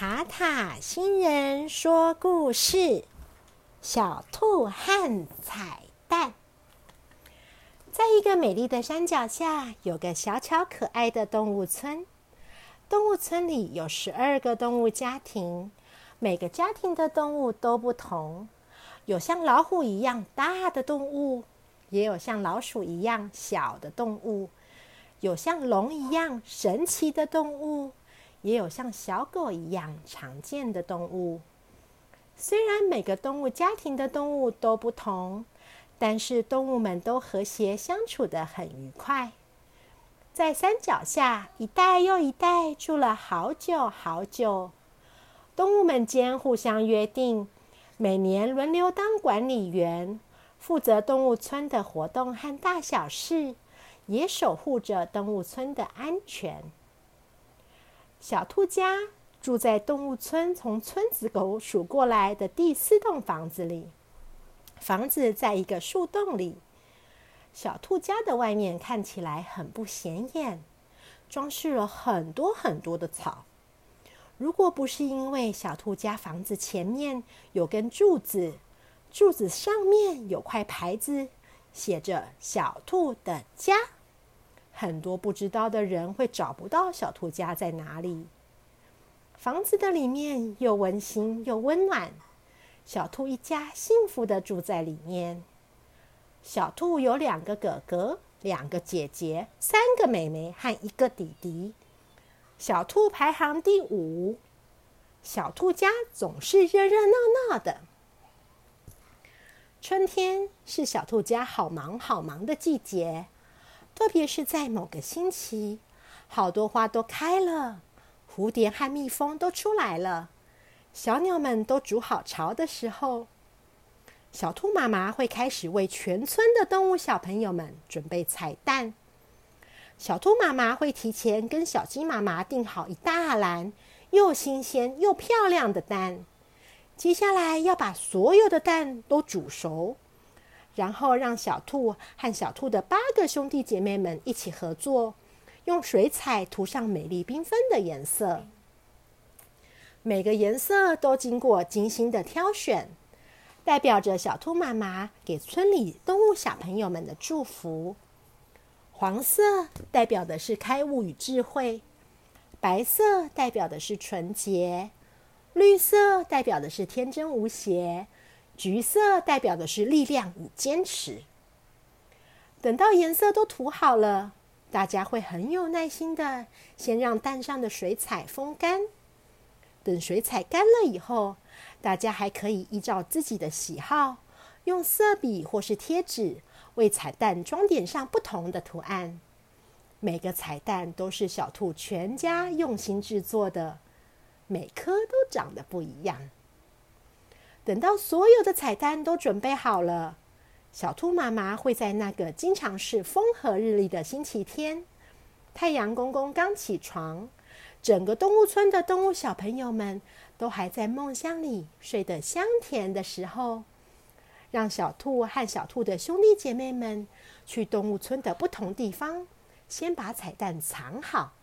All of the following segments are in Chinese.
塔塔星人说故事：小兔和彩蛋。在一个美丽的山脚下，有个小巧可爱的动物村。动物村里有十二个动物家庭，每个家庭的动物都不同。有像老虎一样大的动物，也有像老鼠一样小的动物，有像龙一样神奇的动物。也有像小狗一样常见的动物。虽然每个动物家庭的动物都不同，但是动物们都和谐相处的很愉快。在山脚下，一代又一代住了好久好久。动物们间互相约定，每年轮流当管理员，负责动物村的活动和大小事，也守护着动物村的安全。小兔家住在动物村从村子口数过来的第四栋房子里。房子在一个树洞里。小兔家的外面看起来很不显眼，装饰了很多很多的草。如果不是因为小兔家房子前面有根柱子，柱子上面有块牌子，写着“小兔的家”。很多不知道的人会找不到小兔家在哪里。房子的里面又温馨又温暖，小兔一家幸福的住在里面。小兔有两个哥哥、两个姐姐、三个妹妹和一个弟弟。小兔排行第五。小兔家总是热热闹闹的。春天是小兔家好忙好忙的季节。特别是在某个星期，好多花都开了，蝴蝶和蜜蜂都出来了，小鸟们都筑好巢的时候，小兔妈妈会开始为全村的动物小朋友们准备彩蛋。小兔妈妈会提前跟小鸡妈妈订好一大篮又新鲜又漂亮的蛋，接下来要把所有的蛋都煮熟。然后让小兔和小兔的八个兄弟姐妹们一起合作，用水彩涂上美丽缤纷的颜色。每个颜色都经过精心的挑选，代表着小兔妈妈给村里动物小朋友们的祝福。黄色代表的是开悟与智慧，白色代表的是纯洁，绿色代表的是天真无邪。橘色代表的是力量与坚持。等到颜色都涂好了，大家会很有耐心的先让蛋上的水彩风干。等水彩干了以后，大家还可以依照自己的喜好，用色笔或是贴纸为彩蛋装点上不同的图案。每个彩蛋都是小兔全家用心制作的，每颗都长得不一样。等到所有的彩蛋都准备好了，小兔妈妈会在那个经常是风和日丽的星期天，太阳公公刚起床，整个动物村的动物小朋友们都还在梦乡里睡得香甜的时候，让小兔和小兔的兄弟姐妹们去动物村的不同地方，先把彩蛋藏好。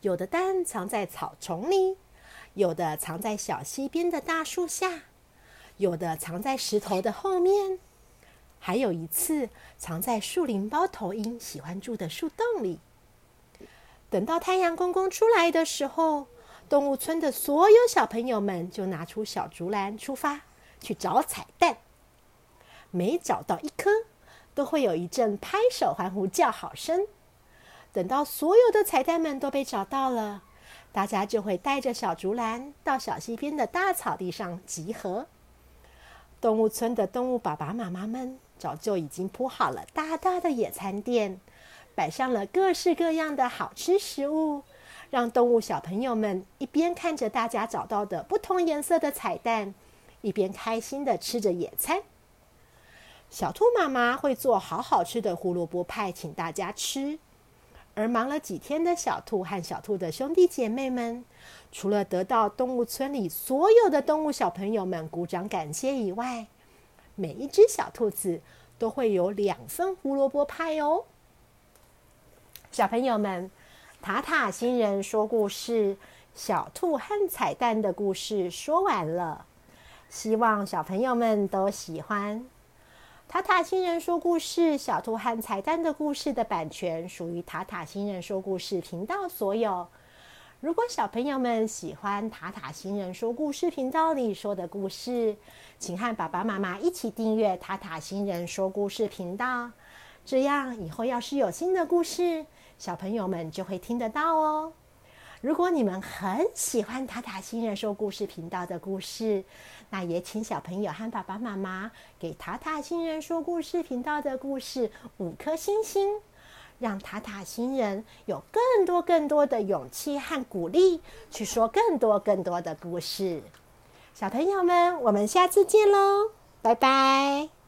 有的蛋藏在草丛里。有的藏在小溪边的大树下，有的藏在石头的后面，还有一次藏在树林猫头鹰喜欢住的树洞里。等到太阳公公出来的时候，动物村的所有小朋友们就拿出小竹篮出发去找彩蛋。每找到一颗，都会有一阵拍手欢呼叫好声。等到所有的彩蛋们都被找到了。大家就会带着小竹篮到小溪边的大草地上集合。动物村的动物爸爸妈妈们早就已经铺好了大大的野餐垫，摆上了各式各样的好吃食物，让动物小朋友们一边看着大家找到的不同颜色的彩蛋，一边开心的吃着野餐。小兔妈妈会做好好吃的胡萝卜派，请大家吃。而忙了几天的小兔和小兔的兄弟姐妹们，除了得到动物村里所有的动物小朋友们鼓掌感谢以外，每一只小兔子都会有两份胡萝卜派哦。小朋友们，塔塔星人说故事小兔和彩蛋的故事说完了，希望小朋友们都喜欢。塔塔星人说故事《小兔和彩蛋的故事》的版权属于塔塔星人说故事频道所有。如果小朋友们喜欢塔塔星人说故事频道里说的故事，请和爸爸妈妈一起订阅塔塔星人说故事频道，这样以后要是有新的故事，小朋友们就会听得到哦。如果你们很喜欢塔塔星人说故事频道的故事，那也请小朋友和爸爸妈妈给塔塔星人说故事频道的故事五颗星星，让塔塔星人有更多更多的勇气和鼓励，去说更多更多的故事。小朋友们，我们下次见喽，拜拜。